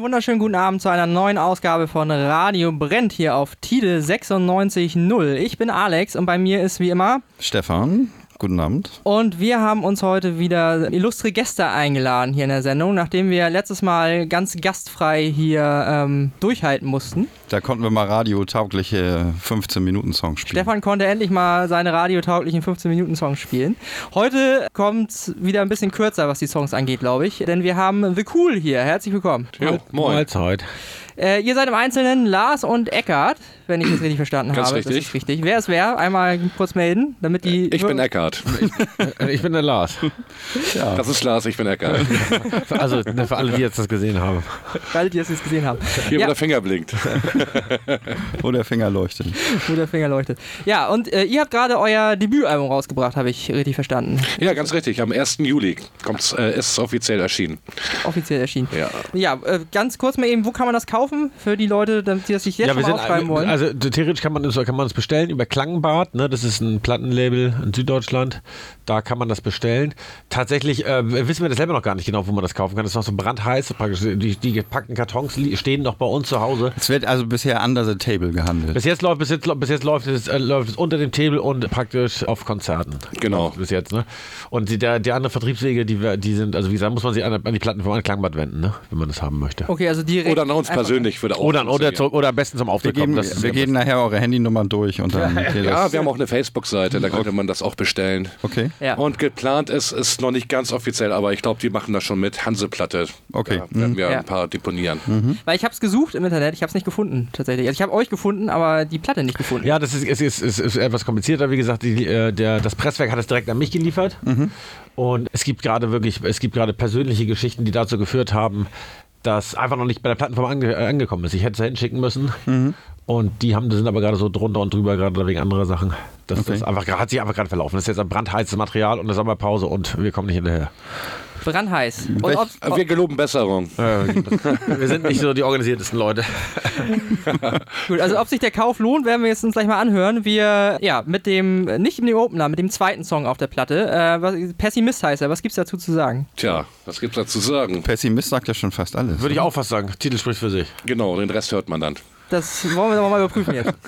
Wunderschönen guten Abend zu einer neuen Ausgabe von Radio Brennt hier auf Tide 96.0. Ich bin Alex und bei mir ist wie immer Stefan. Guten Abend. Und wir haben uns heute wieder illustre Gäste eingeladen hier in der Sendung, nachdem wir letztes Mal ganz gastfrei hier ähm, durchhalten mussten. Da konnten wir mal radiotaugliche 15-Minuten-Songs spielen. Stefan konnte endlich mal seine radiotauglichen 15-Minuten-Songs spielen. Heute kommt es wieder ein bisschen kürzer, was die Songs angeht, glaube ich. Denn wir haben The Cool hier. Herzlich willkommen. Jo, moin. Mahlzeit. Äh, ihr seid im Einzelnen Lars und Eckart, wenn ich das richtig verstanden Ganz habe. richtig. Das ist richtig. Wer ist wer? Einmal kurz melden, damit die. Ich bin Eckart. Äh, Ich bin der Lars. Das ist Lars, ich bin Eckart. Also ne, für alle, die jetzt das gesehen haben. Weil die das jetzt gesehen haben. Hier, Ja. wo der Finger blinkt. Wo der Finger leuchtet. Wo der Finger leuchtet. Ja, und äh, ihr habt gerade euer Debütalbum rausgebracht, habe ich richtig verstanden. Ja, ganz richtig. Am 1. Juli kommt's, äh, ist es offiziell erschienen. Offiziell erschienen. Ja. Ja, äh, ganz kurz mal eben, wo kann man das kaufen für die Leute, damit die das sich jetzt schon mal aufschreiben wollen? also theoretisch kann man es kann man es bestellen über Klangbad, ne? Das ist ein Plattenlabel in Süddeutschland. Da kann man das bestellen. Tatsächlich äh, wissen wir das selber noch gar nicht genau, wo man das kaufen kann. Das ist noch so brandheiß praktisch. Die, die gepackten Kartons stehen noch bei uns zu Hause. Es wird also bisher under the table gehandelt. Bis jetzt läuft, bis jetzt, bis jetzt läuft, es, äh, läuft es unter dem Table und praktisch auf Konzerten. Genau. Bis jetzt, ne? Und die, der, die anderen Vertriebswege, die, wir- die sind, also wie gesagt, muss man sich an, an die Platten vom Klangbad wenden, ne? Wenn man das haben möchte. okay, also direkt. Oder an uns persönlich würde auch Oder, oder, zu, oder am besten zum Auftritt kommen. Das ist wir ja geben nachher eure Handynummern durch und dann Ja, das. wir haben auch eine Facebook-Seite, da könnte man das auch bestellen. Okay. Ja. Und geplant ist, ist noch nicht ganz offiziell, aber ich glaube, die machen das schon mit Hanseplatte. Okay. Da werden wir Ja. ein paar deponieren. Weil ich habe es gesucht im Internet, ich habe es nicht gefunden, tatsächlich. Also ich habe euch gefunden, aber die Platte nicht gefunden. Ja, das ist, ist, ist, ist, ist etwas komplizierter. Wie gesagt, die, äh, der, das Presswerk hat es direkt an mich geliefert. Und es gibt gerade wirklich, es gibt gerade persönliche Geschichten, die dazu geführt haben, dass einfach noch nicht bei der Plattenfirma ange, angekommen ist. Ich hätte es hinschicken müssen. Und die haben, sind aber gerade so drunter und drüber, gerade wegen anderer Sachen. Das, das einfach, hat sich einfach gerade verlaufen. Das ist jetzt ein brandheißes Material und eine Sommerpause und wir kommen nicht hinterher. Brandheiß. Und ob, Äh, Wir geloben Besserung. Äh, wir sind nicht so die organisiertesten Leute. gut, also ob sich der Kauf lohnt, werden wir jetzt uns gleich mal anhören. Wir, ja, mit dem, nicht mit dem Opener, mit dem zweiten Song auf der Platte. Äh, was, Pessimist heißt er. Was gibt's dazu zu sagen? Tja, was gibt's da zu sagen? Pessimist sagt ja schon fast alles. Würde ich auch fast sagen. Titel spricht für sich. Genau, den Rest hört man dann. Das wollen wir mal überprüfen jetzt.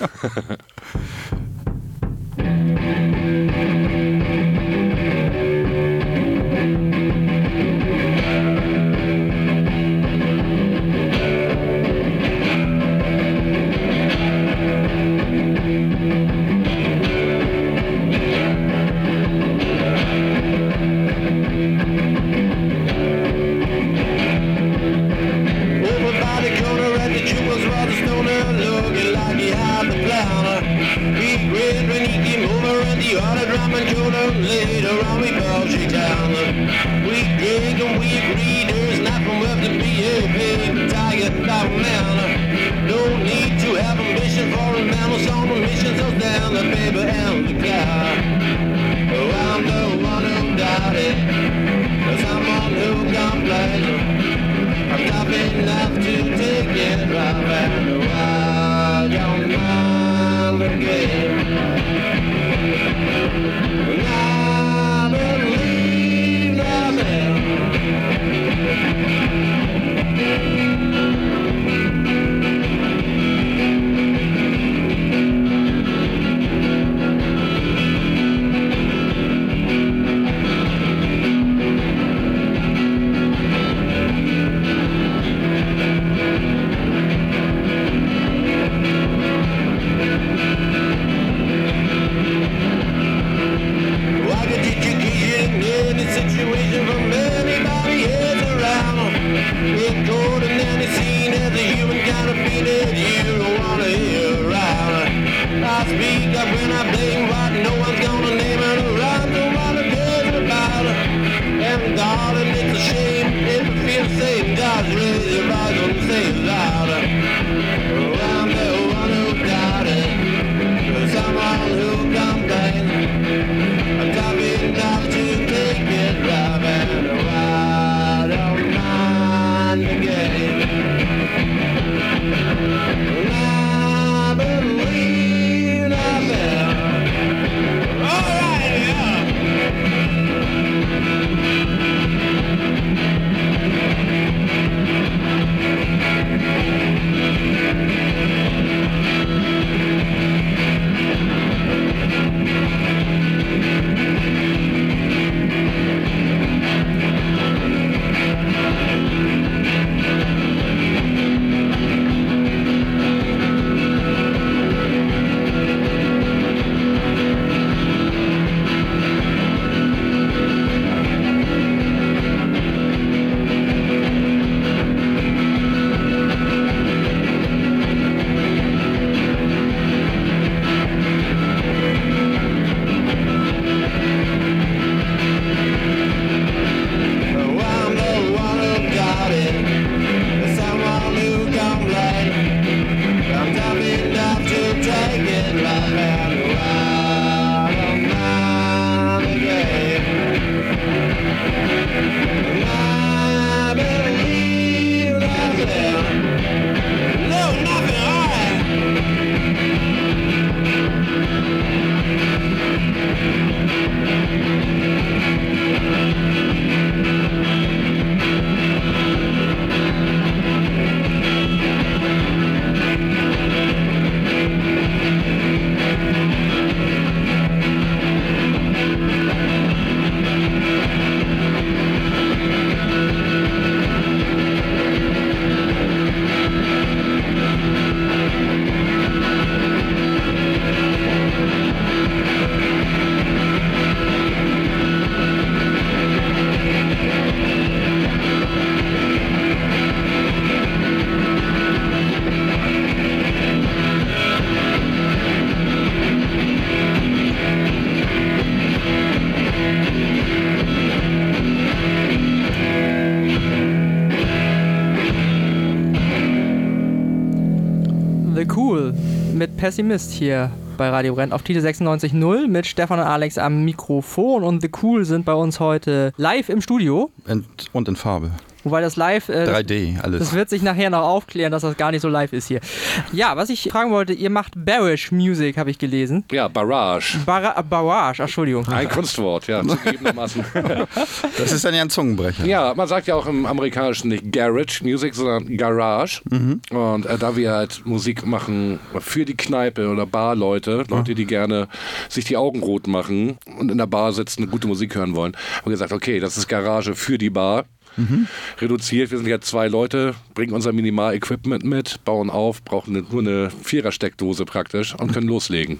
Bye. Pessimist hier bei Radio Brenn auf Tide 96.0 mit Stefan und Alex am Mikrofon und The Cool sind bei uns heute live im Studio. Und, und in Farbe. Wobei das live. Äh, 3D, alles. Das wird sich nachher noch aufklären, dass das gar nicht so live ist hier. Ja, was ich fragen wollte, ihr macht Barish Music, habe ich gelesen. Ja, Barrage. Bara Barrage, Entschuldigung. Ein Kunstwort, ja, zugegebenermaßen. Das ist dann ja ein Zungenbrecher. Ja, man sagt ja auch im Amerikanischen nicht Garage Music, sondern Garage. Und äh, da wir halt Musik machen für die Kneipe oder Barleute, Leute, die gerne sich die Augen rot machen und in der Bar sitzen und gute Musik hören wollen, haben wir gesagt, okay, das ist Garage für die Bar. Reduziert, wir sind ja zwei Leute, bringen unser Minimal-Equipment mit, bauen auf, brauchen nur eine Vierer-Steckdose praktisch und können loslegen.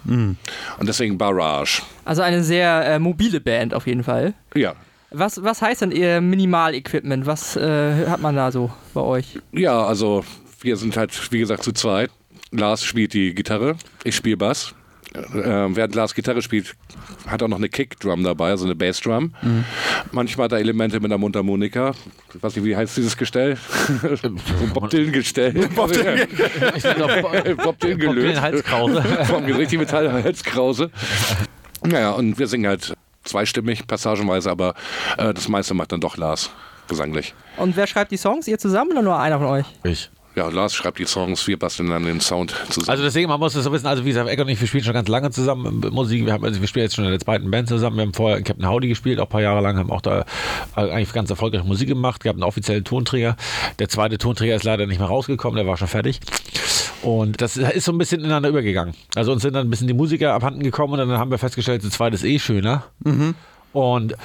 Und deswegen Barrage. Also eine sehr äh, mobile Band auf jeden Fall. Ja, Was, was heißt denn ihr Minimal-Equipment? Was äh, hat man da so bei euch? Ja, also wir sind halt, wie gesagt, zu zweit. Lars spielt die Gitarre, ich spiele Bass. Äh, während Lars Gitarre spielt, hat er noch eine Kickdrum dabei, also eine Bassdrum. Manchmal hat er Elemente mit einer Mundharmonika. Ich weiß nicht, wie heißt dieses Gestell? Bob Dylan-Gestell. Bob Dylan, Ich Bob Dylan gelöst. Halskrause. Vom Gesicht die Metallhalskrause. Naja, und wir singen halt zweistimmig, passagenweise, aber äh, das meiste macht dann doch Lars, gesanglich. Und wer schreibt die Songs? Ihr zusammen oder nur einer von euch? Ich. Ja, Lars schreibt die Songs, wir basteln dann den Sound zusammen. Also deswegen, man muss das so wissen, also wie gesagt, Eck und ich, wir spielen schon ganz lange zusammen äh, Musik. Wir, haben, also wir spielen jetzt schon in der zweiten Band zusammen. Wir haben vorher in Captain Howdy gespielt, auch ein paar Jahre lang, haben auch da äh, eigentlich ganz erfolgreich Musik gemacht, gehabt einen offiziellen Tonträger. Der zweite Tonträger ist leider nicht mehr rausgekommen, der war schon fertig. Und das ist so ein bisschen ineinander übergegangen. Also uns sind dann ein bisschen die Musiker abhanden gekommen und dann haben wir festgestellt, zu zweit ist eh schöner. Und,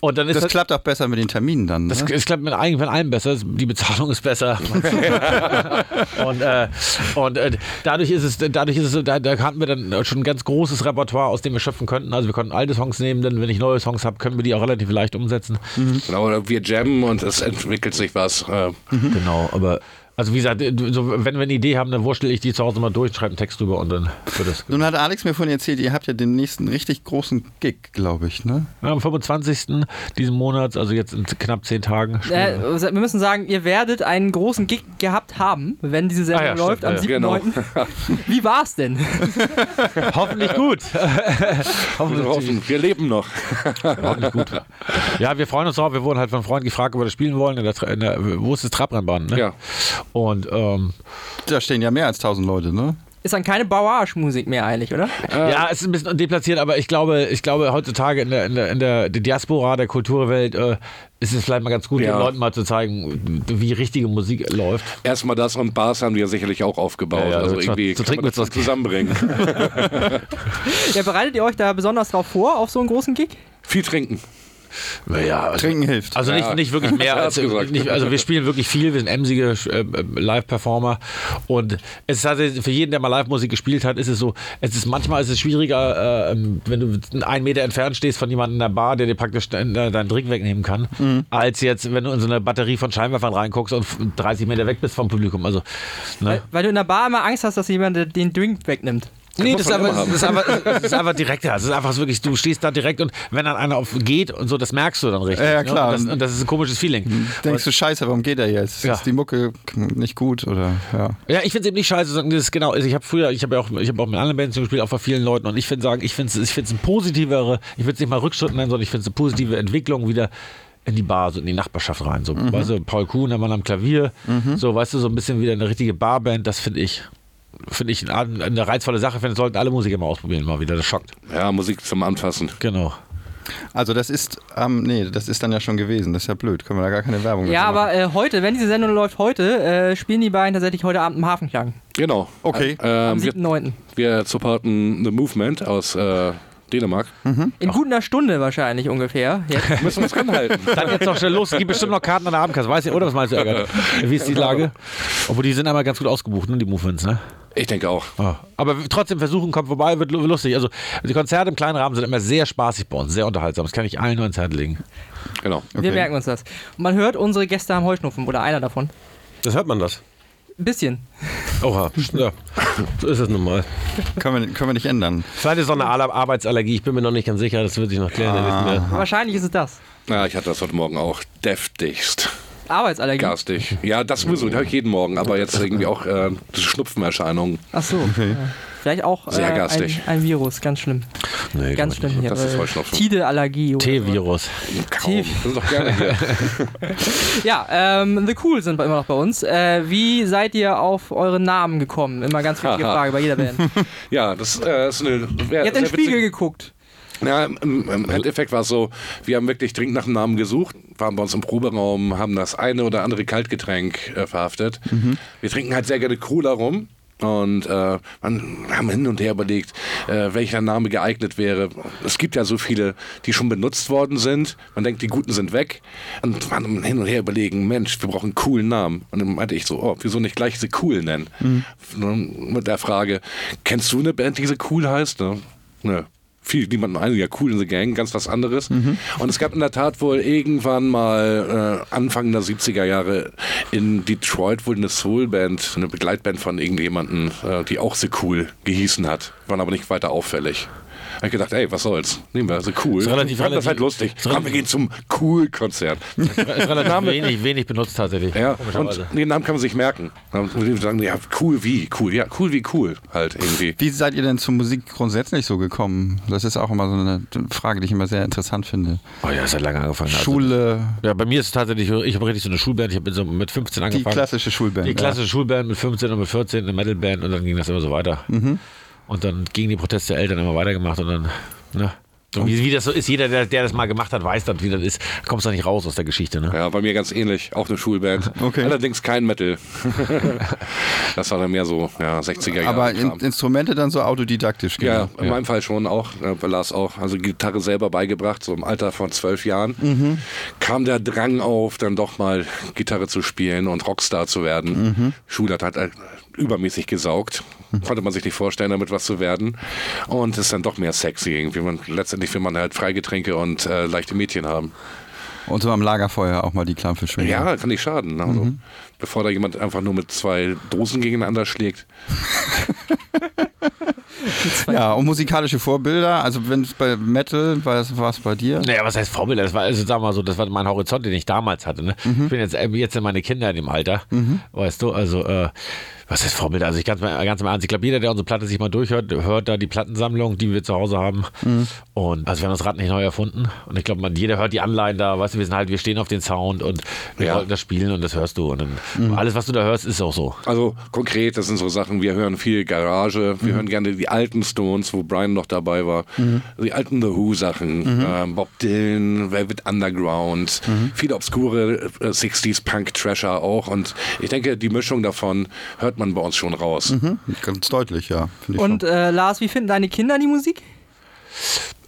und dann ist Das das, klappt auch besser mit den Terminen dann. Ne? das, es klappt mit eigentlich von allem besser. Die Bezahlung ist besser. und äh, und äh, dadurch ist es, dadurch ist es, da, da hatten wir dann schon ein ganz großes Repertoire, aus dem wir schöpfen könnten. Also wir konnten alte Songs nehmen, denn wenn ich neue Songs habe, können wir die auch relativ leicht umsetzen. Genau, oder wir jammen und es entwickelt sich was. Äh, Genau, aber also wie gesagt, so, wenn wir eine Idee haben, dann wurschtel ich die zu Hause mal durch, schreibe einen Text drüber und dann wird das. Nun hat Alex mir vorhin erzählt, ihr habt ja den nächsten richtig großen Gig, glaube ich, ne? Ja, am 25. diesen Monats, also jetzt in knapp zehn Tagen. Äh, wir müssen sagen, ihr werdet einen großen Gig gehabt haben, wenn diese Sendung Ah ja, läuft am stimmt, 7.9. genau. Wie war's denn? Hoffentlich gut. wir Hoffentlich, hoffen, wir leben noch. hoffentlich gut. Ja, wir freuen uns drauf. Wir wurden halt von Freunden gefragt, ob wir das spielen wollen. In der, in der, wo ist das Trabrennbahn? Ne? Ja. Und ähm, Da stehen ja mehr als 1000 Leute, ne? Ist dann keine Bauage-Musik mehr eigentlich, oder? Ja, es ist ein bisschen deplatziert, aber ich glaube, ich glaube heutzutage in der, in der, in der Diaspora der Kulturwelt äh, ist es vielleicht mal ganz gut, Ja. den Leuten mal zu zeigen, wie richtige Musik läuft. Erstmal das und Bars haben wir sicherlich auch aufgebaut. Ja, ja, also irgendwie zu trinken das zusammenbringen. Ja, bereitet ihr euch da besonders drauf vor, auf so einen großen Gig? Viel trinken. Naja, also, Trinken hilft. also nicht, Ja. nicht wirklich mehr. Als, nicht, also wir spielen wirklich viel, wir sind emsige äh, Live-Performer und es ist tatsächlich für jeden, der mal Live-Musik gespielt hat, ist es so, es ist manchmal ist es schwieriger, äh, wenn du einen Meter entfernt stehst von jemandem in der Bar, der dir praktisch deinen deinen Drink wegnehmen kann, als jetzt, wenn du in so eine Batterie von Scheinwerfern reinguckst und 30 Meter weg bist vom Publikum. Also, ne? Weil, weil du in der Bar immer Angst hast, dass jemand den Drink wegnimmt. Nee, muss das ist, immer das, ist einfach, das ist einfach direkter. Das ist einfach wirklich, du stehst da direkt und wenn dann einer auf geht und so, das merkst du dann richtig. Ja, ja, klar. Ne? Und, das, und das ist ein komisches Feeling. Denkst du, scheiße, warum geht er jetzt? Ja. Ist die Mucke nicht gut oder ja? Ja, ich finde es eben nicht scheiße, sondern das ist genau. Also ich habe früher, ich habe ja auch, ich habe auch mit anderen Bands gespielt, auch bei vielen Leuten und ich finde sagen, ich finde es, ich ein positivere, ich würde es nicht mal Rückschritt nennen, sondern ich finde es eine positive Entwicklung wieder in die Bar, so in die Nachbarschaft rein. So, weißt du, Paul Kuhn, der Mann am Klavier, so, weißt du, so ein bisschen wieder eine richtige Barband, das finde ich, finde ich eine, reizvolle Sache, finde, das sollten alle Musiker mal ausprobieren, mal wieder, das schockt. Ja, Musik zum Anfassen. Genau. Also das ist, ähm, nee, das ist dann ja schon gewesen. Das ist ja blöd. Können wir da gar keine Werbung Ja, machen. aber äh, heute, wenn diese Sendung läuft heute, äh, spielen die beiden tatsächlich heute Abend im Hafenklang. Genau. Okay. Äh, Am ähm, wir, 7.9. wir supporten The Movement aus äh, Dänemark. In gut einer Stunde wahrscheinlich ungefähr. Jetzt. Müssen wir uns ranhalten. Dann jetzt noch schnell los. Es gibt bestimmt noch Karten an der Abendkasse. Weiß ich, oder was meinst du, Ärgert? Wie ist die Lage? Obwohl, die sind einmal ganz gut ausgebucht, ne, die Movements, ne? Ich denke auch. Ja. Aber trotzdem versuchen, kommt vorbei, wird lu- lustig. Also, die Konzerte im kleinen Rahmen sind immer sehr spaßig bei uns, sehr unterhaltsam. Das kann ich allen nur ins Herz legen. Genau. Wir merken uns das. Und man hört, unsere Gäste haben Heuschnupfen oder einer davon. Das hört man das. Ein bisschen. Oha, ja. So ist es nun mal. können, wir, können wir nicht ändern. Vielleicht ist es auch eine Ar- Arbeitsallergie, ich bin mir noch nicht ganz sicher, das wird sich noch klären. Ah. Wahrscheinlich ist es das. Ja, ich hatte das heute Morgen auch deftigst. Arbeitsallergie. Garstig. Ja, das sowieso, das habe ich jeden Morgen, aber jetzt irgendwie auch äh, Schnupfenerscheinungen. Ach so. Ja. Vielleicht auch Sehr äh, ein, garstig. ein Virus, ganz schlimm. Nee, Ganz schlimm hier. Das ist äh, Heuschnupfen. Tide-Allergie. T-Virus. Kaum. Das sind doch gerne hier. Ja, ähm, The Cool sind immer noch bei uns. Äh, wie seid ihr auf eure Namen gekommen? Immer ganz wichtige. Frage bei jeder Band. Ja, das äh, ist eine. Ihr habt in den Spiegel witzig. geguckt. Ja, im, im Endeffekt war es so, wir haben wirklich dringend nach einem Namen gesucht, waren bei uns im Proberaum, haben das eine oder andere Kaltgetränk äh, verhaftet. Wir trinken halt sehr gerne Cola rum. Und äh, man haben hin und her überlegt, äh, welcher Name geeignet wäre. Es gibt ja so viele, die schon benutzt worden sind. Man denkt, die guten sind weg. Und man hin und her überlegen, Mensch, wir brauchen einen coolen Namen. Und dann meinte ich so, oh, wieso nicht gleich sie cool nennen? Und Mit der Frage, kennst du eine Band, die so cool heißt? Ne? Nö viel niemanden ein, ja cool in the Gang, ganz was anderes. Und es gab in der Tat wohl irgendwann mal äh, Anfang der 70er Jahre in Detroit wohl eine Soulband, eine Begleitband von irgendjemanden, äh, die auch so cool gehießen hat, waren aber nicht weiter auffällig. Hab ich gedacht, ey, was soll's? Nehmen wir so cool. Ist relativ- Fand das relativ- halt lustig. ist Komm, wir gehen zum Cool-Konzert. Ist relativ wenig, wenig benutzt tatsächlich. Ja, und den Namen kann man sich merken. Ich sagen, ja, cool wie, cool, ja, cool wie cool, halt irgendwie. Wie seid ihr denn zur Musik grundsätzlich so gekommen? Das ist auch immer so eine Frage, die ich immer sehr interessant finde. Oh ja, das hat lange angefangen. Also- Schule, Ja, bei mir ist es tatsächlich, ich habe richtig so eine Schulband, ich habe so mit 15 die angefangen. klassische Schulband. Die klassische Schulband mit 15 und mit 14, eine Metalband und dann ging das immer so weiter. Und dann gingen die Proteste der Eltern immer weitergemacht und dann, ne? So wie, wie das so ist, jeder, der, der das mal gemacht hat, weiß dann, wie das ist. Da kommst du nicht raus aus der Geschichte, ne? Ja, bei mir ganz ähnlich, auch eine Schulband. Okay. Allerdings kein Metal. das war dann mehr so, ja, 60er Jahre. Aber in. Instrumente dann so autodidaktisch. ja, genau. in meinem Fall schon auch, äh, Lars auch. Also Gitarre selber beigebracht, so im Alter von zwölf Jahren. Mhm. Kam der Drang auf, dann doch mal Gitarre zu spielen und Rockstar zu werden. Mhm. Schule hat halt äh, übermäßig gesaugt. Konnte man sich nicht vorstellen, damit was zu werden. Und ist dann doch mehr sexy irgendwie. Man, letztendlich will man halt Freigetränke und äh, leichte Mädchen haben. Und so am Lagerfeuer auch mal die Klampfe schwingen. Ja, kann nicht schaden. Also, Mhm. Bevor da jemand einfach nur mit zwei Dosen gegeneinander schlägt. Ja, und musikalische Vorbilder, also wenn es bei Metal war es war es bei dir? Naja, was heißt Vorbilder? Das war, also sag mal so, das war mein Horizont, den ich damals hatte. Ne? Ich bin jetzt, äh, jetzt in meine Kinder in dem Alter, weißt du, also äh, was ist Vorbilder? Also ich ganz, ganz im Ernst, ich glaube, jeder, der unsere Platte sich mal durchhört, hört da die Plattensammlung, die wir zu Hause haben. Und also wir haben das Rad nicht neu erfunden. Und ich glaube, man, jeder hört die Anleihen da, weißt du, wir sind halt, wir stehen auf den Sound und wir Ja. wollten das spielen und das hörst du. Und dann, alles, was du da hörst, ist auch so. Also konkret, das sind so Sachen, wir hören viel Garage, wir hören gerne die alten Stones, wo Brian noch dabei war, die alten The Who-Sachen, ähm, Bob Dylan, Velvet Underground, viele obskure äh, 60s Punk-Trasher auch und ich denke, die Mischung davon hört man bei uns schon raus. Ganz deutlich, ja. Und äh, Lars, wie finden deine Kinder die Musik?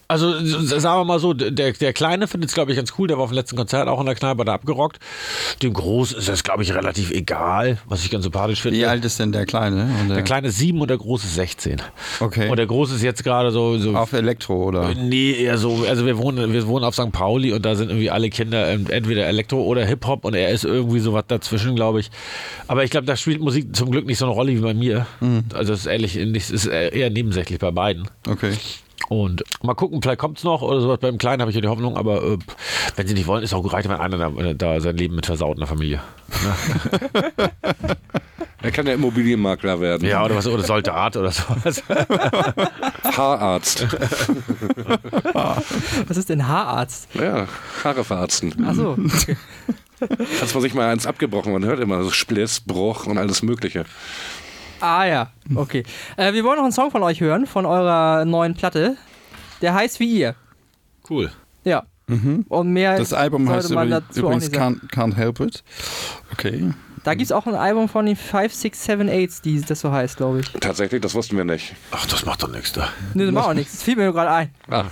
Also sagen wir mal so, der, der Kleine findet es, glaube ich, ganz cool. Der war auf dem letzten Konzert auch in der Kneipe, er abgerockt. Dem Großen ist das, glaube ich, relativ egal, was ich ganz sympathisch finde. Wie alt ist denn der Kleine? Und Der Kleine ist sieben und der Große ist 16. Okay. Und der Große ist jetzt gerade so, so Auf Elektro, oder? Nee, eher so, also wir wohnen, wir wohnen auf St. Pauli und da sind irgendwie alle Kinder ähm, entweder Elektro oder Hip-Hop und er ist irgendwie so was dazwischen, glaube ich. Aber ich glaube, da spielt Musik zum Glück nicht so eine Rolle wie bei mir. Also es ist ehrlich, es ist eher nebensächlich bei beiden. Okay. Und mal gucken, vielleicht kommt es noch oder sowas. Beim Kleinen habe ich ja die Hoffnung, aber äh, wenn sie nicht wollen, ist auch reicht, wenn einer da, da sein Leben mit versaut in der Familie. Er kann ja Immobilienmakler werden, Ja, oder was, oder Soldat oder sowas. Haararzt, Was ist denn Haararzt? ja, Haare verarzten. Achso. Als man sich mal eins abgebrochen, man hört immer so Spliss, Bruch und alles Mögliche. Ah ja, okay. Äh, wir wollen noch einen Song von euch hören, von eurer neuen Platte. Der heißt wie ihr. Cool. Ja. Und mehr Das Album heißt übrigens nicht sagen. can't, can't Help It. Okay. Da gibt es auch ein Album von den 5, 6, 7, 8, die das so heißt, glaube ich. Tatsächlich, das wussten wir nicht. Ach, das macht doch nichts da. Ne, das macht auch nichts. Das fiel mir gerade ein. Ah.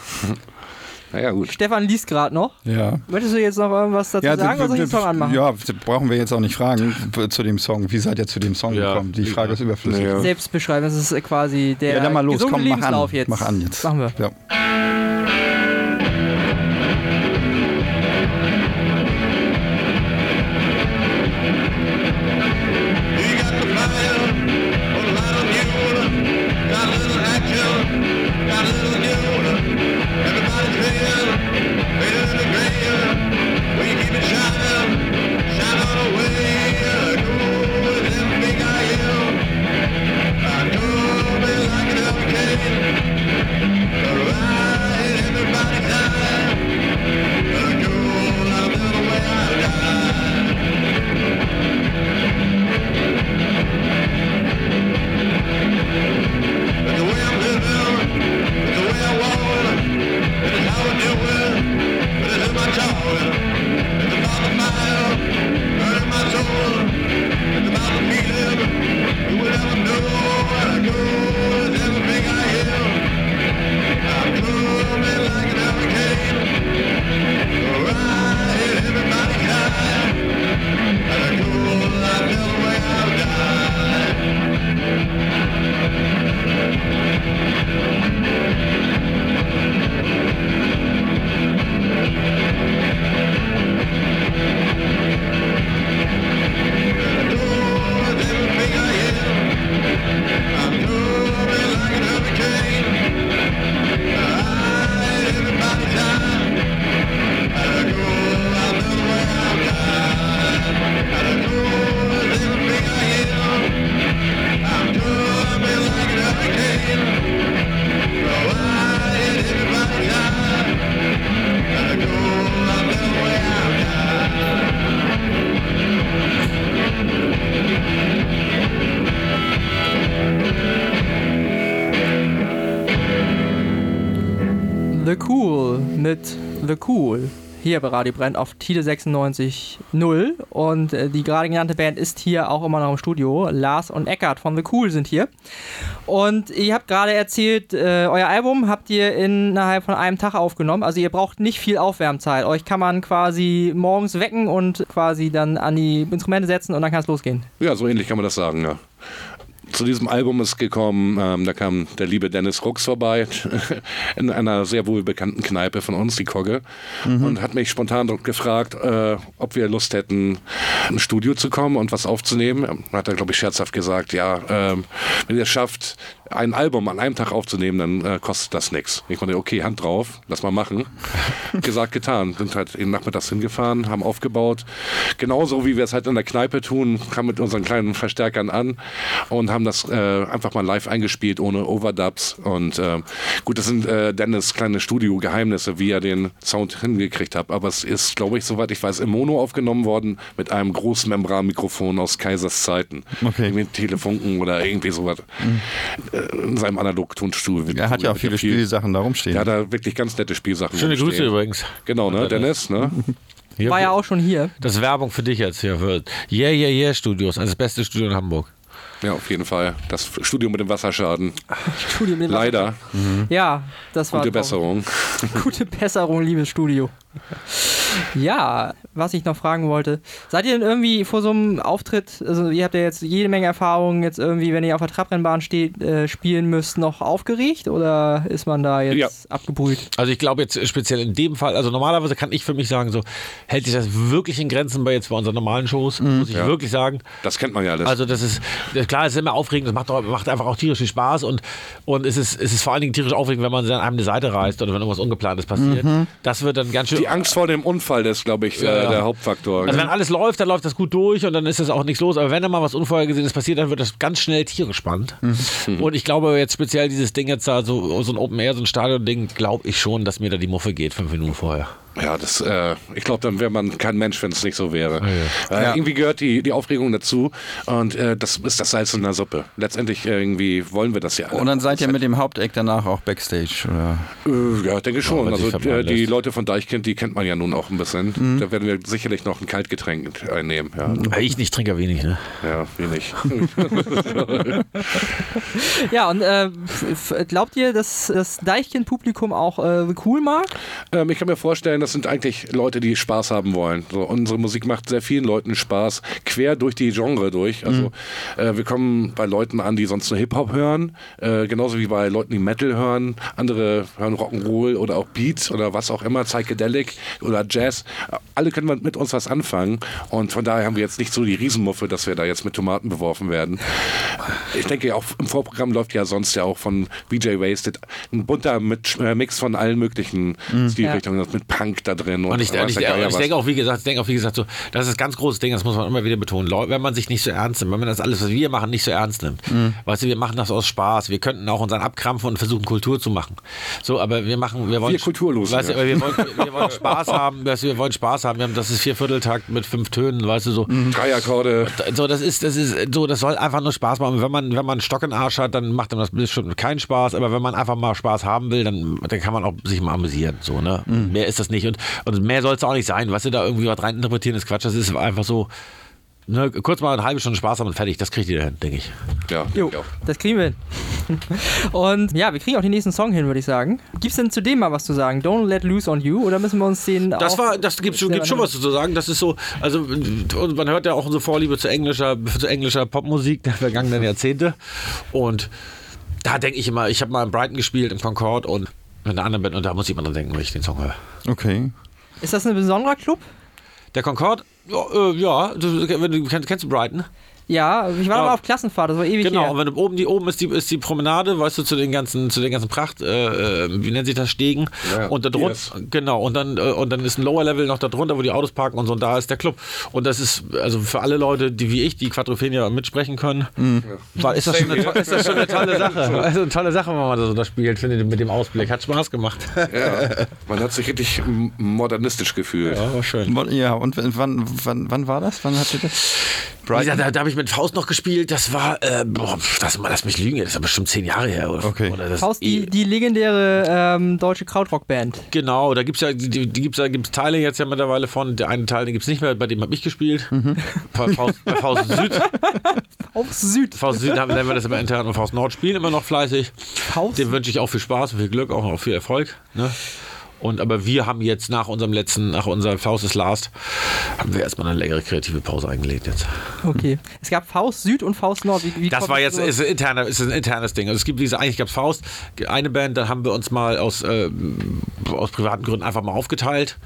Naja, gut. Stefan liest gerade noch. Ja. Möchtest du jetzt noch irgendwas dazu sagen oder soll ich den Song anmachen? ja, brauchen wir jetzt auch nicht fragen zu dem Song. Wie seid ihr zu dem Song Ja, gekommen? Die Frage ist überflüssig. Ja. Selbst beschreiben, das ist quasi der Ja, dann mal los, komm, mach Lebenslauf an. jetzt. Mach an jetzt. Machen wir. Ja. Hier bei Radio Brennt auf Tide 96.0 und äh, die gerade genannte Band ist hier auch immer noch im Studio. Lars und Eckart von The Cool sind hier. Und ihr habt gerade erzählt, äh, euer Album habt ihr innerhalb von einem Tag aufgenommen. Also ihr braucht nicht viel Aufwärmzeit. Euch kann man quasi morgens wecken und quasi dann an die Instrumente setzen und dann kann es losgehen. Ja, so ähnlich kann man das sagen, ja. Zu diesem Album ist gekommen, ähm, da kam der liebe Dennis Rux vorbei, in einer sehr wohlbekannten Kneipe von uns, die Kogge, und hat mich spontan dort gefragt, äh, ob wir Lust hätten, ins Studio zu kommen und was aufzunehmen. Hat er, glaube ich, scherzhaft gesagt, ja, ähm, wenn ihr es schafft, ein Album an einem Tag aufzunehmen, dann äh, kostet das nichts. Ich konnte, okay, Hand drauf, lass mal machen. Gesagt, getan. Sind halt eben nachmittags hingefahren, haben aufgebaut. Genauso wie wir es halt in der Kneipe tun, kamen mit unseren kleinen Verstärkern an und haben das äh, einfach mal live eingespielt, ohne Overdubs. Und äh, gut, das sind äh, Dennis kleine Studio-Geheimnisse, wie er den Sound hingekriegt hat. Aber es ist, glaube ich, soweit ich weiß, im Mono aufgenommen worden mit einem Großmembran-Mikrofon aus Kaisers Zeiten. Okay. Irgendwie Telefunken oder irgendwie sowas. Äh, in seinem Analog-Tonstuhl. Er hat ja auch viele Spielsachen da rumstehen. Hat da wirklich ganz nette Spielsachen. Schöne Grüße rumstehen. übrigens. Genau, ne? Dennis, ne? Hier, War ja auch schon hier. Das ist Werbung für dich jetzt hier. Für Yeah, Yeah, Yeah Studios. Also das beste Studio in Hamburg. Ja, auf jeden Fall. Das Studio mit dem Wasserschaden. Studio mit dem Leider. Ja, das war Gute. Besserung. Gute Besserung, liebes Studio. Ja, was ich noch fragen wollte. Seid ihr denn irgendwie vor so einem Auftritt, also ihr habt ja jetzt jede Menge Erfahrungen, jetzt irgendwie, wenn ihr auf der Trabrennbahn steht, äh, spielen müsst, noch aufgeregt oder ist man da jetzt Ja. abgebrüht? Also ich glaube jetzt speziell in dem Fall, also normalerweise kann ich für mich sagen, so hält sich das wirklich in Grenzen bei jetzt bei unseren normalen Shows, muss ich Ja. wirklich sagen. Das kennt man ja alles. Also das ist, das, klar, es ist immer aufregend, das macht, auch, macht einfach auch tierisch viel Spaß und, und es, ist, es ist vor allen Dingen tierisch aufregend, wenn man an einem eine Seite reißt oder wenn irgendwas Ungeplantes passiert. Das wird dann ganz schön... die Angst vor dem Unfall ist, glaube ich, Ja, äh, ja. der Hauptfaktor. Also wenn alles läuft, dann läuft das gut durch und dann ist das auch nichts los. Aber wenn da mal was Unvorhergesehenes passiert, dann wird das ganz schnell tierisch spannend. Und ich glaube jetzt speziell dieses Ding jetzt da, so, so ein Open Air, so ein Stadion-Ding, glaube ich schon, dass mir da die Muffe geht, fünf Minuten vorher. Ja, das, äh, ich glaube, dann wäre man kein Mensch, wenn es nicht so wäre. Äh, Ja. Irgendwie gehört die, die Aufregung dazu und äh, das ist das Salz in der Suppe. Letztendlich äh, irgendwie wollen wir das ja alle. Und dann seid ihr mit dem Haupteck danach auch Backstage, oder? Äh, ja, denke schon. also äh, die. Leute von Deichkind, die kennt man ja nun auch ein bisschen. Da werden wir sicherlich noch ein Kaltgetränk einnehmen. Ja, Ich nicht, trinke wenig, ne? ja wenig. Ja, und äh, glaubt ihr, dass das Deichkind-Publikum auch äh, cool mag? Ähm, ich kann mir vorstellen, das sind eigentlich Leute, die Spaß haben wollen. So, unsere Musik macht sehr vielen Leuten Spaß, quer durch die Genre durch. Also äh, wir kommen bei Leuten an, die sonst nur Hip-Hop hören, äh, genauso wie bei Leuten, die Metal hören. Andere hören Rock'n'Roll oder auch Beats oder was auch immer, Psychedelic oder Jazz. Alle können mit uns was anfangen und von daher haben wir jetzt nicht so die Riesenmuffe, dass wir da jetzt mit Tomaten beworfen werden. Ich denke, auch im Vorprogramm läuft ja sonst ja auch von VJ Wasted ein bunter äh, Mix von allen möglichen Stilrichtungen, mit Punk da drin. Und ich, und ich, ich was. denke auch, wie gesagt, ich denke auch, wie gesagt, so, das ist das ganz große Ding, das muss man immer wieder betonen. Wenn man sich nicht so ernst nimmt, wenn man das alles, was wir machen, nicht so ernst nimmt. Weißt du, wir machen das aus Spaß. Wir könnten auch unseren abkrampfen und versuchen, Kultur zu machen. So, aber wir machen, wir wollen. Wir Weißt du, ja. aber wir wollen, wir wollen Spaß haben, weißt du, wir wollen Spaß haben. Wir haben, das ist Viervierteltakt mit fünf Tönen, weißt du, so. Drei Akkorde. So, das ist, das ist, so, das soll einfach nur Spaß machen. Wenn man, wenn man einen Stock in den Arsch hat, dann macht einem das bestimmt keinen Spaß. Aber wenn man einfach mal Spaß haben will, dann, dann kann man auch sich mal amüsieren. So, ne? Mehr ist das nicht. Und, und mehr soll es auch nicht sein. Weißt du, da irgendwie was reininterpretieren ist Quatsch. Das ist einfach so, ne, kurz mal eine halbe Stunde Spaß haben und fertig. Das kriegt ihr hin, denke ich. Ja, Jo, ja. das kriegen wir hin. Und ja, wir kriegen auch den nächsten Song hin, würde ich sagen. Gibt's denn zu dem mal was zu sagen? Don't Let Loose on You? Oder müssen wir uns den Das auch war, das gibt schon, gibt schon was zu sagen. Das ist so, also und man hört ja auch unsere Vorliebe zu englischer, zu englischer Popmusik der vergangenen Jahrzehnte. Und da denke ich immer, ich habe mal in Brighton gespielt im Concorde und mit einer anderen Band und da muss ich immer dran denken, wenn ich den Song höre. Okay. Ist das ein besonderer Club? Der Concorde, ja, äh, ja du, kennst, kennst du Brighton? Ja, ich war Ja. mal auf Klassenfahrt, das war ewig Genau, her. und wenn du oben die oben ist die ist die Promenade, weißt du, zu den ganzen zu den ganzen Pracht, äh, äh, wie nennt sich das Stegen Ja, und da drunter Piers. genau und dann äh, und dann ist ein Lower Level noch da drunter, wo die Autos parken und so und da ist der Club und das ist also für alle Leute, die wie ich die Quadrophenia mitsprechen können, war, ist das schon eine, ist das schon eine tolle Sache. Also eine tolle Sache, wenn man das so da spielt, finde ich mit dem Ausblick, hat Spaß gemacht. Ja. Man hat sich richtig m- modernistisch gefühlt. Ja, war schön. Ja, und wann, wann, wann war das? Wann ihr das? Wie gesagt, da, da habe ich mit Faust noch gespielt. Das war, äh, boah, das, lass mich lügen, das ist aber bestimmt zehn Jahre her. Oder, Okay. Oder das Faust, die, die legendäre ähm, deutsche Krautrock-Band. Genau, da gibt es ja die, die gibt's, da gibt's Teile jetzt ja mittlerweile von. Der eine Teil, den gibt es nicht mehr, bei dem habe ich gespielt. Bei Faust, bei Faust Süd. Auf Süd. Faust Süd haben nennen wir das aber intern und Faust Nord spielen immer noch fleißig. Faust Dem wünsche ich auch viel Spaß und viel Glück, auch, auch viel Erfolg. Ne? Und aber wir haben jetzt nach unserem letzten, nach unserer Faust is Last, haben wir erstmal eine längere kreative Pause eingelegt jetzt. Okay. Es gab Faust Süd und Faust Nord. Wie, wie Das war jetzt ist ein, interner, ist ein internes Ding. Also es gibt diese, eigentlich gab es Faust, eine Band, da haben wir uns mal aus, äh, aus privaten Gründen einfach mal aufgeteilt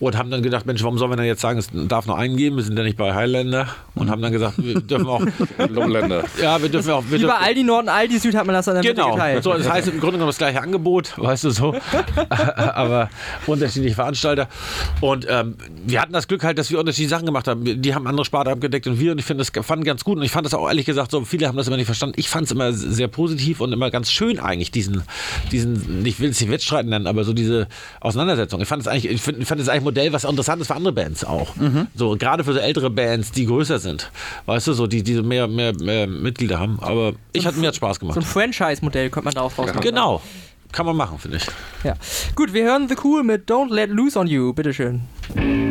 und haben dann gedacht, Mensch, warum sollen wir denn jetzt sagen, es darf nur einen geben, wir sind ja nicht bei Highlander und haben dann gesagt, wir dürfen auch, Lowländer. ja, wir dürfen auch, wir Wie bei Aldi Nord und Aldi Süd hat man das dann Genau, geteilt. so, das heißt im Grunde genommen das gleiche Angebot, weißt du so, aber unterschiedliche Veranstalter. Und ähm, wir hatten das Glück halt, dass wir unterschiedliche Sachen gemacht haben. Die haben andere Sparte abgedeckt und wir und ich finde das fand ganz gut und ich fand das auch ehrlich gesagt so, viele haben das immer nicht verstanden. Ich fand es immer sehr positiv und immer ganz schön eigentlich, diesen, diesen, ich will es nicht Wettstreiten nennen, aber so diese Auseinandersetzung. Ich fand es eigentlich, ich find, ich fand es eigentlich ein Modell, was interessant ist für andere Bands auch. So, gerade für so ältere Bands, die größer sind. Weißt du, so, die, die so mehr, mehr, mehr Mitglieder haben. Aber ich hatte mir hat Spaß gemacht. So ein Franchise-Modell könnte man daraus rausmachen. Genau. Kann man machen, finde ich. Ja. Gut, wir hören The Cool mit Don't Let Loose on You. Bitteschön. But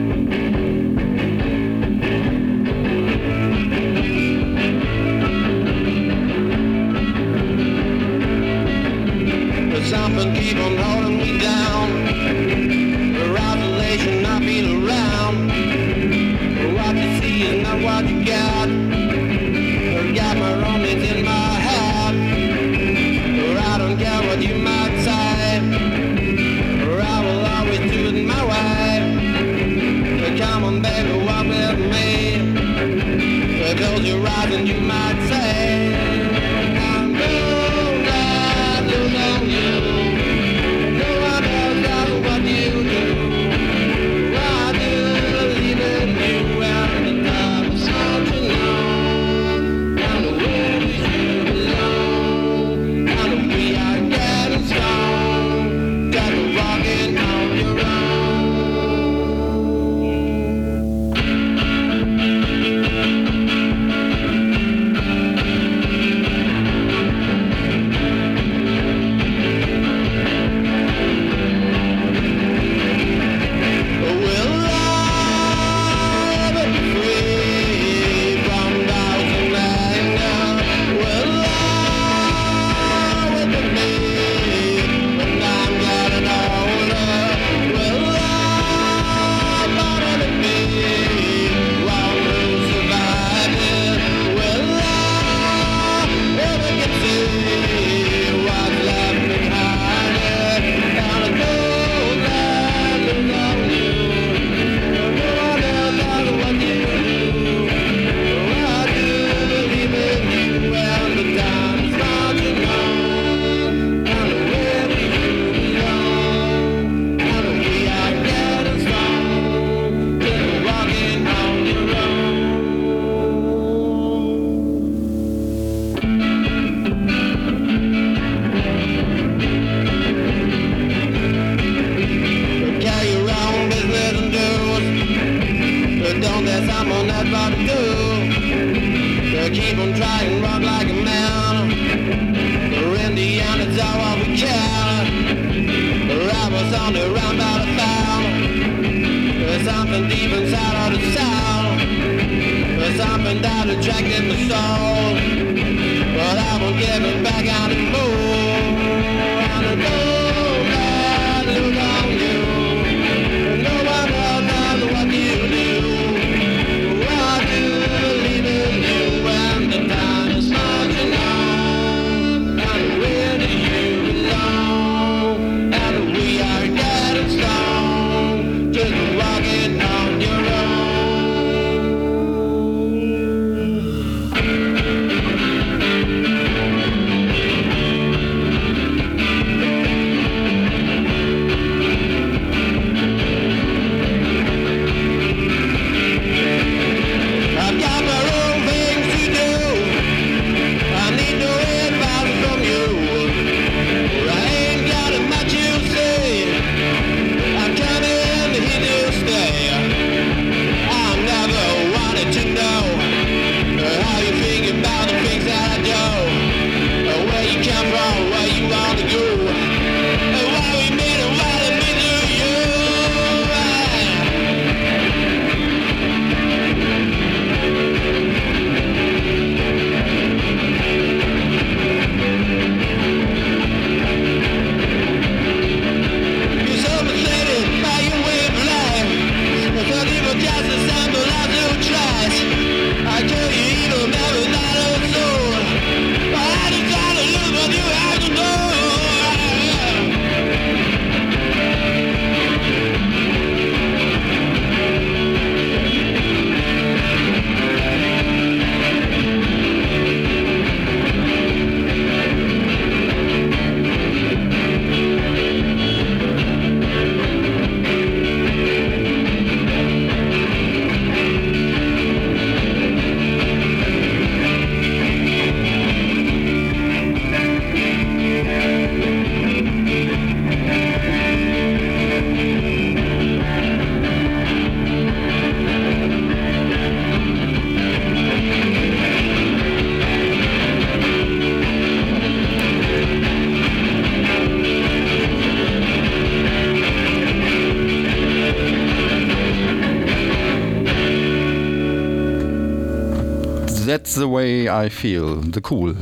That's the way I feel. The Cool.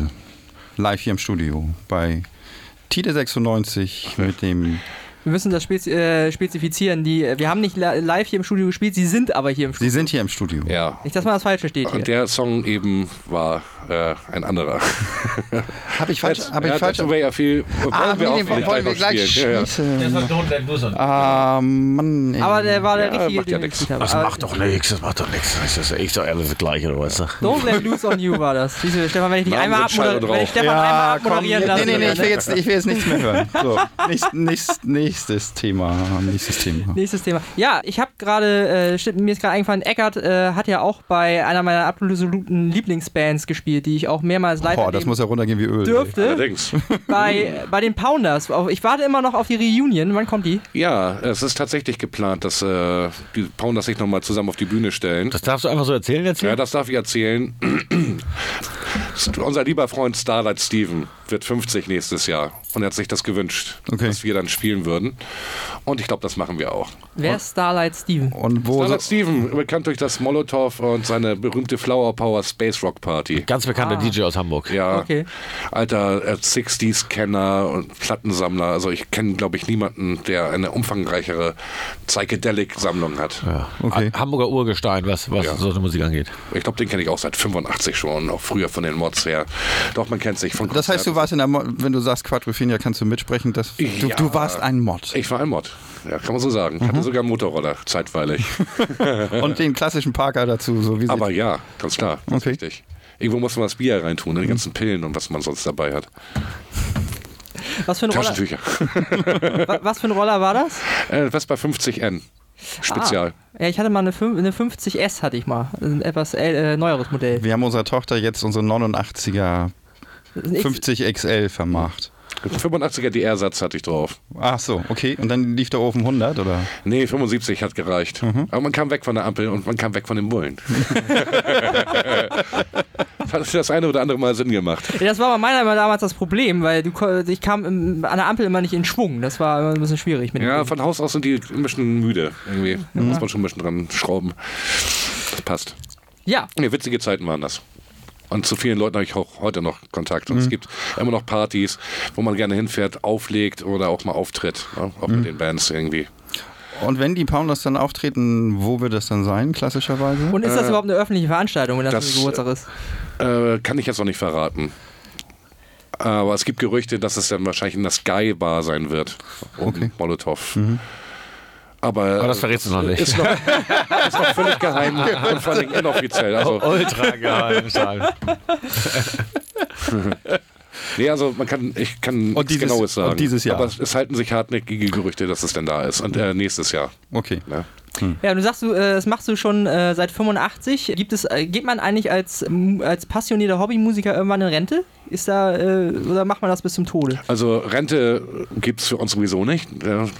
Live hier im Studio bei Tide 96 mit dem. Wir müssen das spezi äh, spezifizieren. Die, wir haben nicht li- live hier im Studio gespielt, sie sind aber hier im Studio. Sie sind hier im Studio. Ja. Nicht, dass man das falsch versteht hier. Und der Song eben war äh, ein anderer. Habe ich falsch? Habe ich ja, falsch? Feel. Wollen Ah, wir auch nee, vielleicht wollen wir gleich spielen. Ja, ja. schließen? Das war Don't Let Loose on. Ah, Mann. ey. aber der war der Ja, richtige, macht ja. Das macht doch nichts, das macht doch nichts. Das ist echt doch alles das Gleiche, oder was? Don't let loose on you war das. Siehst du, Stefan, wenn ich dich einmal abmoderieren. Stefan Ja, abmoderieren nee, lasse. nee, nee, ich will, jetzt, ich will jetzt nichts mehr hören. So, nächst, nächst, nächstes Thema. Nächstes Thema. Nächstes Thema. Ja, ich habe gerade, äh, mir ist gerade eingefallen, Eckart äh, hat ja auch bei einer meiner absoluten Lieblingsbands gespielt, die ich auch mehrmals live Boah, das muss ja runtergehen wie Öl. dürfte. Allerdings. Bei, bei den Pounders. Ich warte immer noch auf die Reunion. Wann kommt die? Ja, es ist tatsächlich geplant, dass äh, die Pounders sich nochmal zusammen auf die Bühne stellen. Das darfst du einfach so erzählen jetzt? Ja, das darf ich erzählen. Unser lieber Freund Starlight Steven wird 50 nächstes Jahr und er hat sich das gewünscht, Okay. dass wir dann spielen würden. Und ich glaube, das machen wir auch. Wer ist Starlight Steven? Und wo Starlight so, Steven, bekannt durch das Molotow und seine berühmte Flower Power Space Rock Party. Ganz bekannter DJ aus Hamburg. Ja, Okay. alter äh, 60s-Kenner und Plattensammler. Also ich kenne, glaube ich, niemanden, der eine umfangreichere Psychedelic-Sammlung hat. Ja. Okay. Ha- Hamburger Urgestein, was, was Ja. so eine Musik angeht. Ich glaube, den kenne ich auch seit 85 schon, auch früher von den Mods her. Doch, man kennt sich von das heißt, du Konzerten. warst in der Mod, wenn du sagst Quadrophenia, kannst du mitsprechen, dass du, Ja. du warst ein Mod. Ich war ein Mod. Ja, kann man so sagen. Mhm. Hatte sogar einen Motorroller, zeitweilig. Und den klassischen Parker dazu, so wie. Aber ja, ganz klar. Ganz Okay. richtig. Irgendwo muss man das Bier reintun, ne? die ganzen Pillen und was man sonst dabei hat. Was für ein Roller, was für ein Roller war das? äh, Vespa 50N. Spezial. Ah, ja, ich hatte mal eine, eine 50S, hatte ich mal. Ein etwas äh, neueres Modell. wir haben unserer Tochter jetzt unsere 89er 50 XL vermacht. 85er DR-Satz hatte ich drauf. Ach so, okay. Und dann lief der Ofen 100, oder? Nee, 75 hat gereicht. Aber man kam weg von der Ampel und man kam weg von den Bullen. das hat das eine oder andere Mal Sinn gemacht. Ja, das war bei meiner immer damals das Problem, weil du, ich kam im, an der Ampel immer nicht in Schwung. Das war immer ein bisschen schwierig. Mit dem Ja, von Haus aus sind die ein bisschen müde irgendwie. Da muss man schon ein bisschen dran schrauben. Das passt. ja. Nee, witzige Zeiten waren das. Und zu vielen Leuten habe ich auch heute noch Kontakt. Und es gibt immer noch Partys, wo man gerne hinfährt, auflegt oder auch mal auftritt. Ne? Auch mit den Bands irgendwie. Und wenn die Pounders dann auftreten, wo wird das dann sein, klassischerweise? Und ist das überhaupt eine öffentliche Veranstaltung, wenn das, das, ein Geburtstag ist? Äh, kann ich jetzt noch nicht verraten. Aber es gibt Gerüchte, dass es dann wahrscheinlich in der Sky Bar sein wird. Um Okay. Molotow. Aber, Aber das verrätst du noch nicht. Ist noch, ist noch völlig geheim und vor allem inoffiziell. Also, Ultra geheim. nee, also man kann, ich kann nichts dieses- Genaues sagen. und dieses Jahr. Aber es, es halten sich hartnäckige Gerüchte, dass es denn da ist. Und äh, nächstes Jahr. Okay. Ne? Ja, du sagst, du, äh, das machst du schon äh, seit 85. Gibt es, äh, geht man eigentlich als, als passionierter Hobbymusiker irgendwann in Rente? Ist da, äh, oder macht man das bis zum Tode? Also Rente gibt es für uns sowieso nicht.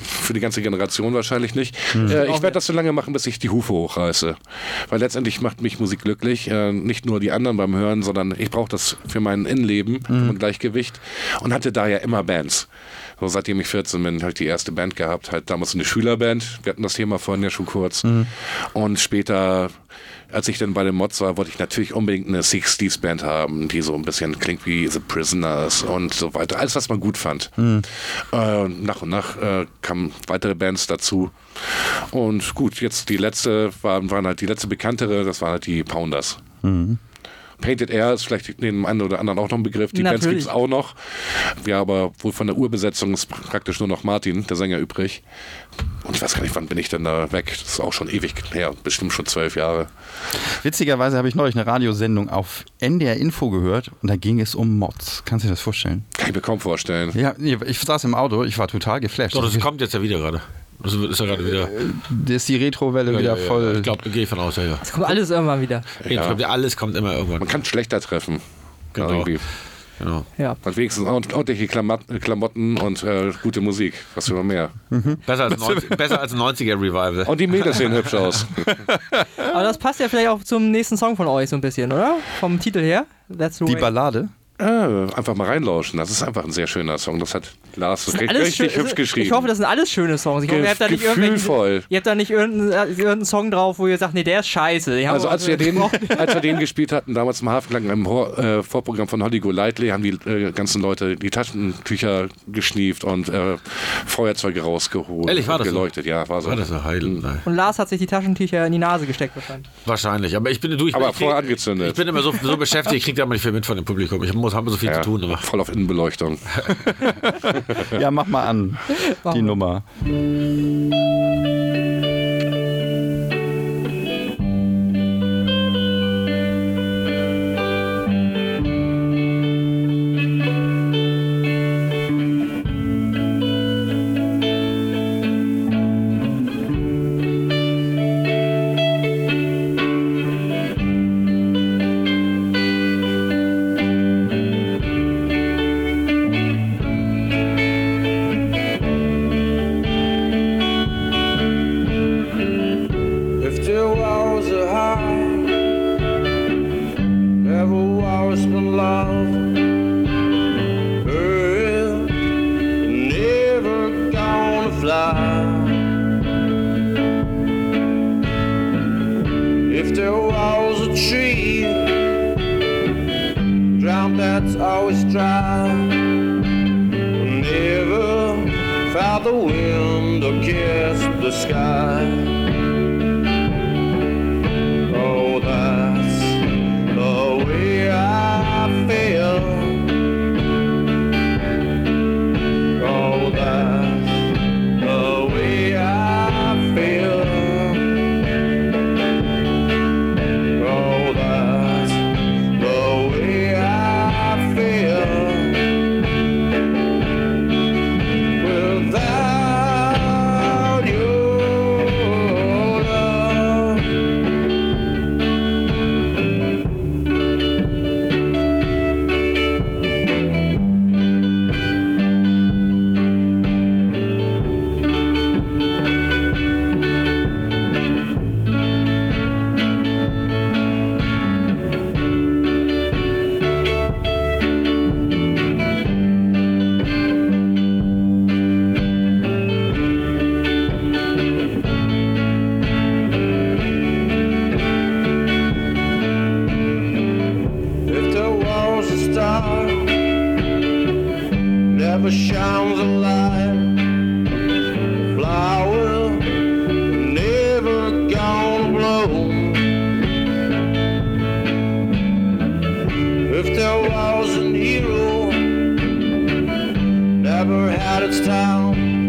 Für die ganze Generation wahrscheinlich nicht. Äh, ich werde das so lange machen, bis ich die Hufe hochreiße. Weil letztendlich macht mich Musik glücklich. Äh, nicht nur die anderen beim Hören, sondern ich brauche das für mein Innenleben, für mein Gleichgewicht. Und hatte da ja immer Bands. So, seitdem ich 14 bin, habe ich die erste Band gehabt. Halt damals eine Schülerband. Wir hatten das Thema vorhin ja schon kurz. Und später als ich dann bei den Mods war, wollte ich natürlich unbedingt eine 60s-Band haben, die so ein bisschen klingt wie The Prisoners und so weiter. Alles, was man gut fand. Äh, nach und nach äh, kamen weitere Bands dazu. Und gut, jetzt die letzte, waren, waren halt die letzte bekanntere, das waren halt die Pounders. Painted Air ist vielleicht dem einen oder anderen auch noch ein Begriff. Die Bands gibt Natürlich. es auch noch. Ja, aber wohl von der Urbesetzung ist praktisch nur noch Martin, der Sänger, übrig. Und ich weiß gar nicht, wann bin ich denn da weg? Das ist auch schon ewig her, bestimmt schon zwölf Jahre. Witzigerweise habe ich neulich eine Radiosendung auf NDR Info gehört und da ging es um Mods. Kannst du dir das vorstellen? Kann ich mir kaum vorstellen. Ja, nee, ich saß im Auto, ich war total geflasht. Doch, das kommt jetzt ja wieder gerade. Das ist ja gerade wieder. Da ist die Retrowelle Ja, wieder ja, ja. voll. Ich glaube, gehe ich von aus, ja, ja. Das kommt alles irgendwann wieder. Ich glaube, alles kommt immer irgendwann. Man kann schlechter treffen. Genau. Irgendwie. Genau. Ja. Hat wenigstens ord- ordentliche Klamotten, Klamotten und äh, gute Musik. Was will man mehr? Besser als, 90, besser als ein 90er Revival. Und die Mädels sehen hübsch aus. Aber das passt ja vielleicht auch zum nächsten Song von euch so ein bisschen, oder? Vom Titel her. That's the Die way. Ballade. Ja, einfach mal reinlauschen. Das ist einfach ein sehr schöner Song. Das hat Lars Das richtig, hübsch geschrieben. Ich hoffe, das sind alles schöne Songs. Ich hoffe, ihr habt da nicht Gefühlvoll. Ihr habt da nicht irgendeinen, äh, irgendeinen Song drauf, wo ihr sagt, nee, der ist scheiße. Also als wir, den, als wir den gespielt hatten, damals im Hafenklang im Hor äh, Vorprogramm von Holly Golightly, haben die äh, ganzen Leute die Taschentücher geschnieft und äh, Feuerzeuge rausgeholt. Ehrlich, war das so? geleuchtet. Ja, war so. War das so heil? Nein. Und Lars hat sich die Taschentücher in die Nase gesteckt wahrscheinlich. Wahrscheinlich, aber ich bin du, ich, Aber ich, vorher angezündet. Ich bin immer so, so beschäftigt, ich kriege da mal nicht viel mit von dem Publikum. Ich muss, habe so viel ja, zu tun immer. voll auf Innenbeleuchtung. Ja, mach mal an, die Nummer. The wind kissed the sky. Never had its time.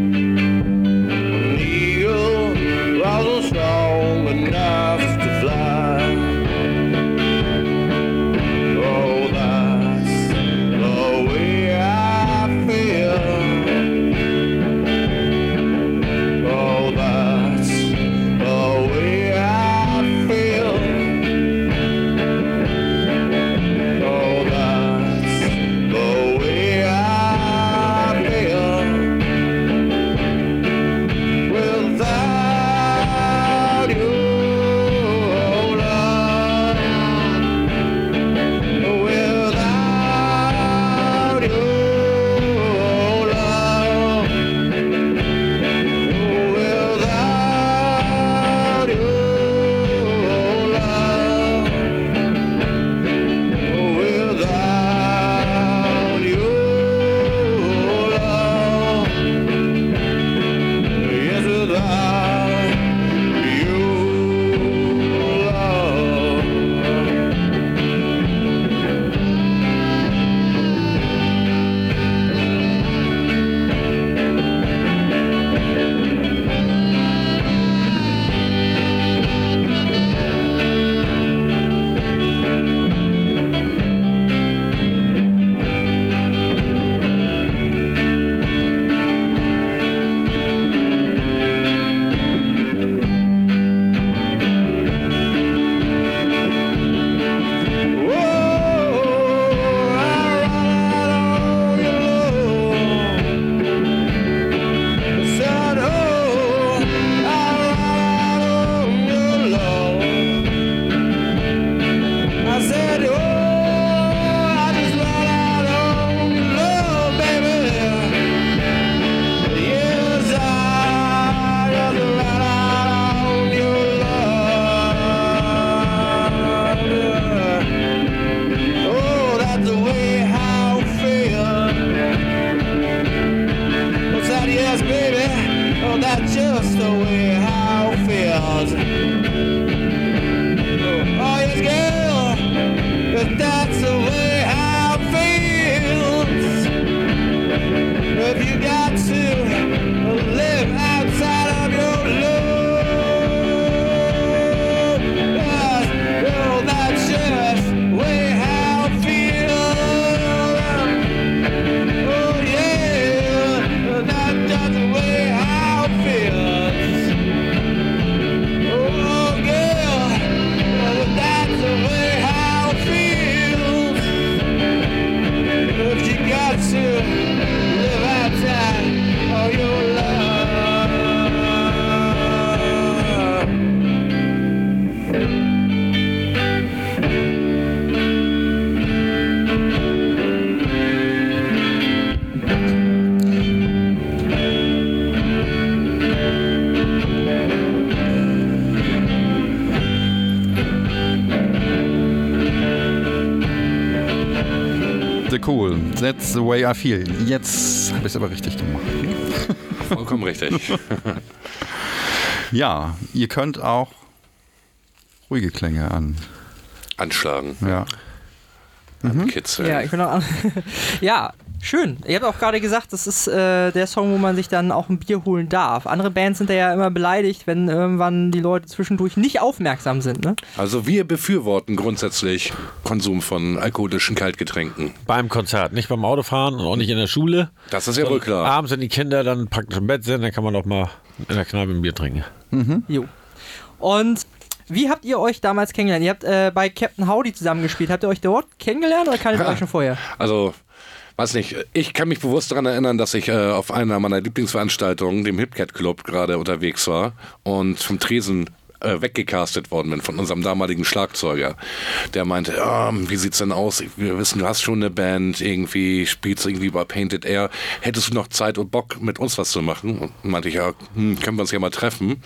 The way I feel. Jetzt habe ich es aber richtig gemacht. Vollkommen richtig. Ja, ihr könnt auch ruhige Klänge an. Anschlagen, Ja. Kitzeln. Ja, ich bin auch ja, schön. Ihr habt auch gerade gesagt, das ist äh, der Song, wo man sich dann auch ein Bier holen darf. Andere Bands sind da ja immer beleidigt, wenn irgendwann die Leute zwischendurch nicht aufmerksam sind. Ne? Also wir befürworten grundsätzlich Konsum von alkoholischen Kaltgetränken. Beim Konzert, nicht beim Autofahren und auch nicht in der Schule. Das ist ja wohl klar. Abends, wenn die Kinder dann praktisch im Bett sind, dann kann man auch mal in der Kneipe ein Bier trinken. Jo. Und wie habt ihr euch damals kennengelernt? Ihr habt äh, bei Captain Howdy zusammengespielt. Habt ihr euch dort kennengelernt oder kanntet ihr euch schon vorher? Also, weiß nicht, ich kann mich bewusst daran erinnern, dass ich äh, auf einer meiner Lieblingsveranstaltungen, dem Hipcat Club, gerade unterwegs war und vom Tresen äh, weggecastet worden bin von unserem damaligen Schlagzeuger. Der meinte, ja, wie sieht's denn aus? Wir wissen, du hast schon eine Band, irgendwie spielst irgendwie bei Painted Air. Hättest du noch Zeit und Bock, mit uns was zu machen? Und meinte ich, ja, hm, können wir uns ja mal treffen.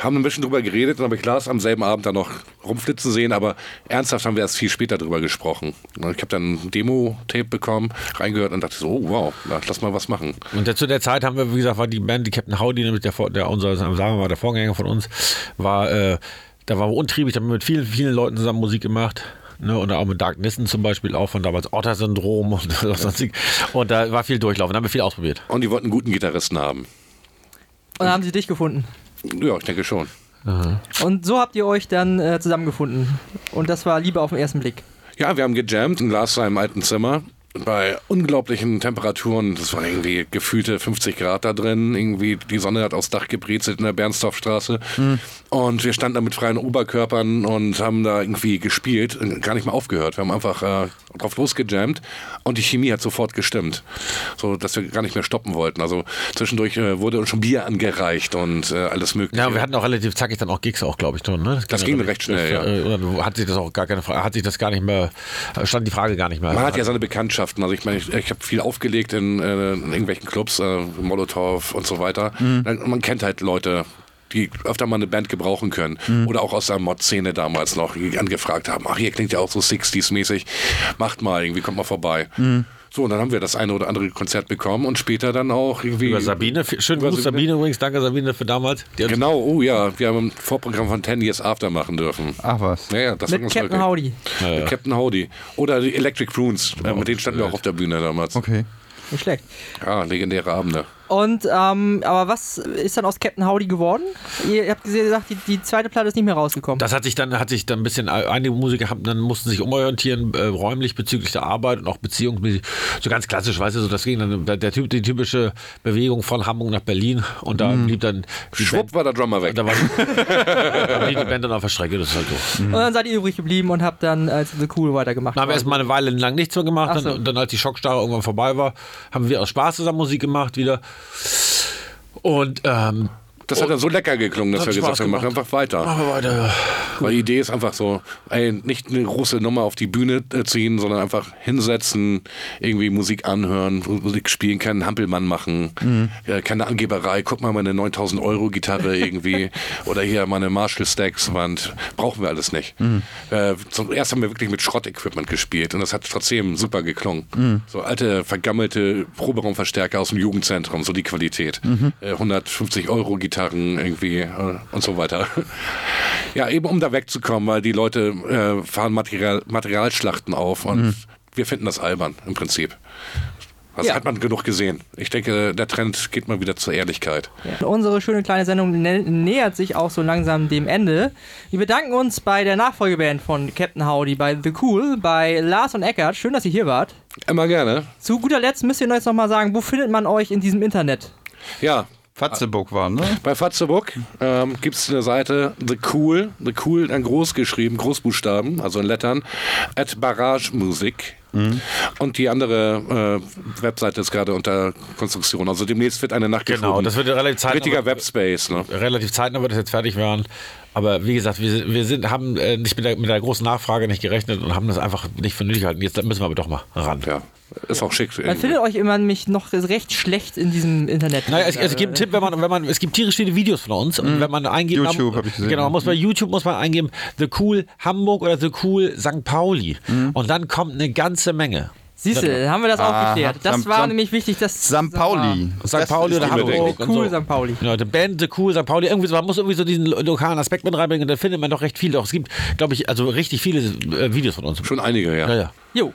Haben ein bisschen drüber geredet und habe ich Lars am selben Abend dann noch rumflitzen sehen, aber ernsthaft haben wir erst viel später drüber gesprochen. Ich habe dann ein Demo-Tape bekommen, reingehört und dachte so, oh wow, lass mal was machen. Und zu der Zeit haben wir, wie gesagt, war die Band, die Captain Howdy, nämlich der, der unser, sagen wir mal, der Vorgänger von uns, war, äh, da war untriebig, da haben wir mit vielen, vielen Leuten zusammen Musik gemacht. Ne, und auch mit Dark Nissen zum Beispiel, auch von damals Otter-Syndrom und. Und da war viel Durchlauf, und da haben wir viel ausprobiert. Und die wollten einen guten Gitarristen haben. Und dann haben sie dich gefunden. Ja, ich denke schon. Und so habt ihr euch dann äh, zusammengefunden. Und das war Liebe auf den ersten Blick. Ja, wir haben gejammt in Lars seinem alten Zimmer. Bei unglaublichen Temperaturen, das war irgendwie gefühlte 50 Grad da drin, irgendwie die Sonne hat aufs Dach gebrezelt in der Bernsdorfstraße und wir standen da mit freien Oberkörpern und haben da irgendwie gespielt, gar nicht mal aufgehört. Wir haben einfach äh, drauf losgejammt und die Chemie hat sofort gestimmt, so dass wir gar nicht mehr stoppen wollten. Also zwischendurch äh, wurde uns schon Bier angereicht und äh, alles mögliche. Ja, wir hatten auch relativ zackig dann auch Gigs auch, glaube ich, schon. Ne? Das ging recht schnell, ja. Oder hat sich das auch gar keine Frage, hat sich das gar nicht mehr, stand die Frage gar nicht mehr. Man hat ja seine Bekanntschaften. Also ich meine, ich, ich habe viel aufgelegt in, äh, in irgendwelchen Clubs, äh, Molotow und so weiter. Dann- Man kennt halt Leute, die öfter mal eine Band gebrauchen können. Oder auch aus der Mod-Szene damals noch, die angefragt haben, ach, hier klingt ja auch so 60s-mäßig, macht mal, irgendwie kommt mal vorbei. So, und dann haben wir das eine oder andere Konzert bekommen und später dann auch irgendwie... Über Sabine, schön Über Gruß Sabine übrigens, danke Sabine für damals. Genau, oh ja, wir haben ein Vorprogramm von 10 Years After machen dürfen. Ach was. Ja, ja, das war Mit Captain wirklich- Howdy. Mit Captain Howdy. Oder die Electric Prunes, äh, mit denen standen wir auch auf der Bühne damals. Okay. Nicht schlecht. Ja, legendäre Abende. Und, ähm, aber was ist dann aus Captain Howdy geworden? Ihr habt gesagt, die, die zweite Platte ist nicht mehr rausgekommen. Das hat sich dann, hat sich dann ein bisschen, einige Musiker haben, dann mussten sich umorientieren, äh, räumlich bezüglich der Arbeit und auch beziehungsmäßig, so ganz klassisch, weißt du, so das ging dann, der, der typ, die typische Bewegung von Hamburg nach Berlin und da blieb dann Schwupp war der Drummer weg. Da war da blieb die Band dann auf der Strecke, das ist halt so. Und dann seid ihr übrig geblieben und habt dann als The Cool weitergemacht. Dann haben wir erstmal eine Weile lang nichts mehr gemacht. Ach so. Dann, und dann, als die Schockstarre irgendwann vorbei war, haben wir aus Spaß zusammen Musik gemacht wieder. Und ähm, Das hat dann so lecker geklungen, dass wir gesagt haben, gemacht. einfach weiter. machen wir weiter. Weil die Idee ist einfach so, ey, nicht eine große Nummer auf die Bühne äh, ziehen, sondern einfach hinsetzen, irgendwie Musik anhören, Musik spielen, keinen Hampelmann machen, äh, keine Angeberei, guck mal meine 9000 Euro Gitarre irgendwie oder hier meine Marshall Stacks Wand, brauchen wir alles nicht. Äh, zuerst haben wir wirklich mit Schrott-Equipment gespielt und das hat trotzdem super geklungen. So alte, vergammelte Proberaumverstärker aus dem Jugendzentrum, so die Qualität. Äh, 150 Euro Gitarren irgendwie äh, und so weiter. Ja, eben um da wegzukommen, weil die Leute äh, fahren Material, Materialschlachten auf und wir finden das albern im Prinzip. Das Ja. hat man genug gesehen. Ich denke, der Trend geht mal wieder zur Ehrlichkeit. Unsere schöne kleine Sendung nä nähert sich auch so langsam dem Ende. Wir bedanken uns bei der Nachfolgeband von Captain Howdy, bei The Cool, bei Lars und Eckart. Schön, dass ihr hier wart. Immer gerne. Zu guter Letzt müsst ihr uns noch mal sagen, wo findet man euch in diesem Internet? Ja, Fatzeburg war, ne? bei Fatzebook ähm, gibt es eine Seite The Cool, The Cool dann groß geschrieben, Großbuchstaben, also in Lettern, at Barrage Musik. Und die andere äh, Webseite ist gerade unter Konstruktion. Also demnächst wird eine nachgeschoben. Genau, das wird relativ zeitnah. Richtiger Webspace, ne? relativ zeitnah wird es jetzt fertig werden. Aber wie gesagt, wir, sind- wir sind, haben äh, nicht mit der, mit der großen Nachfrage nicht gerechnet und haben das einfach nicht für nötig gehalten. Jetzt müssen wir aber doch mal ran. Ja, ist auch schick. Man findet euch immer mich noch recht schlecht in diesem Internet. Naja, es, es gibt einen Tipp, wenn man, wenn man, es gibt tierisch viele Videos von uns und wenn man eingibt, YouTube man- hab ich gesehen. Genau, muss bei YouTube muss man eingeben, The Cool Hamburg oder The Cool St. Pauli und dann kommt eine ganze Menge. Siehst du, haben wir das auch Aha. geklärt. Das Sam- war Sam- nämlich wichtig, dass St. Pauli. St. Pauli oder Hamburg. Cool. St. Pauli. Ja, die Band, The Cool, St. Pauli, irgendwie so, man muss irgendwie so diesen lo- lokalen Aspekt mit reinbringen und dann findet man doch recht viel. Doch es gibt, glaube ich, also richtig viele äh, Videos von uns. Schon einige, ja. Ja, ja. Jo,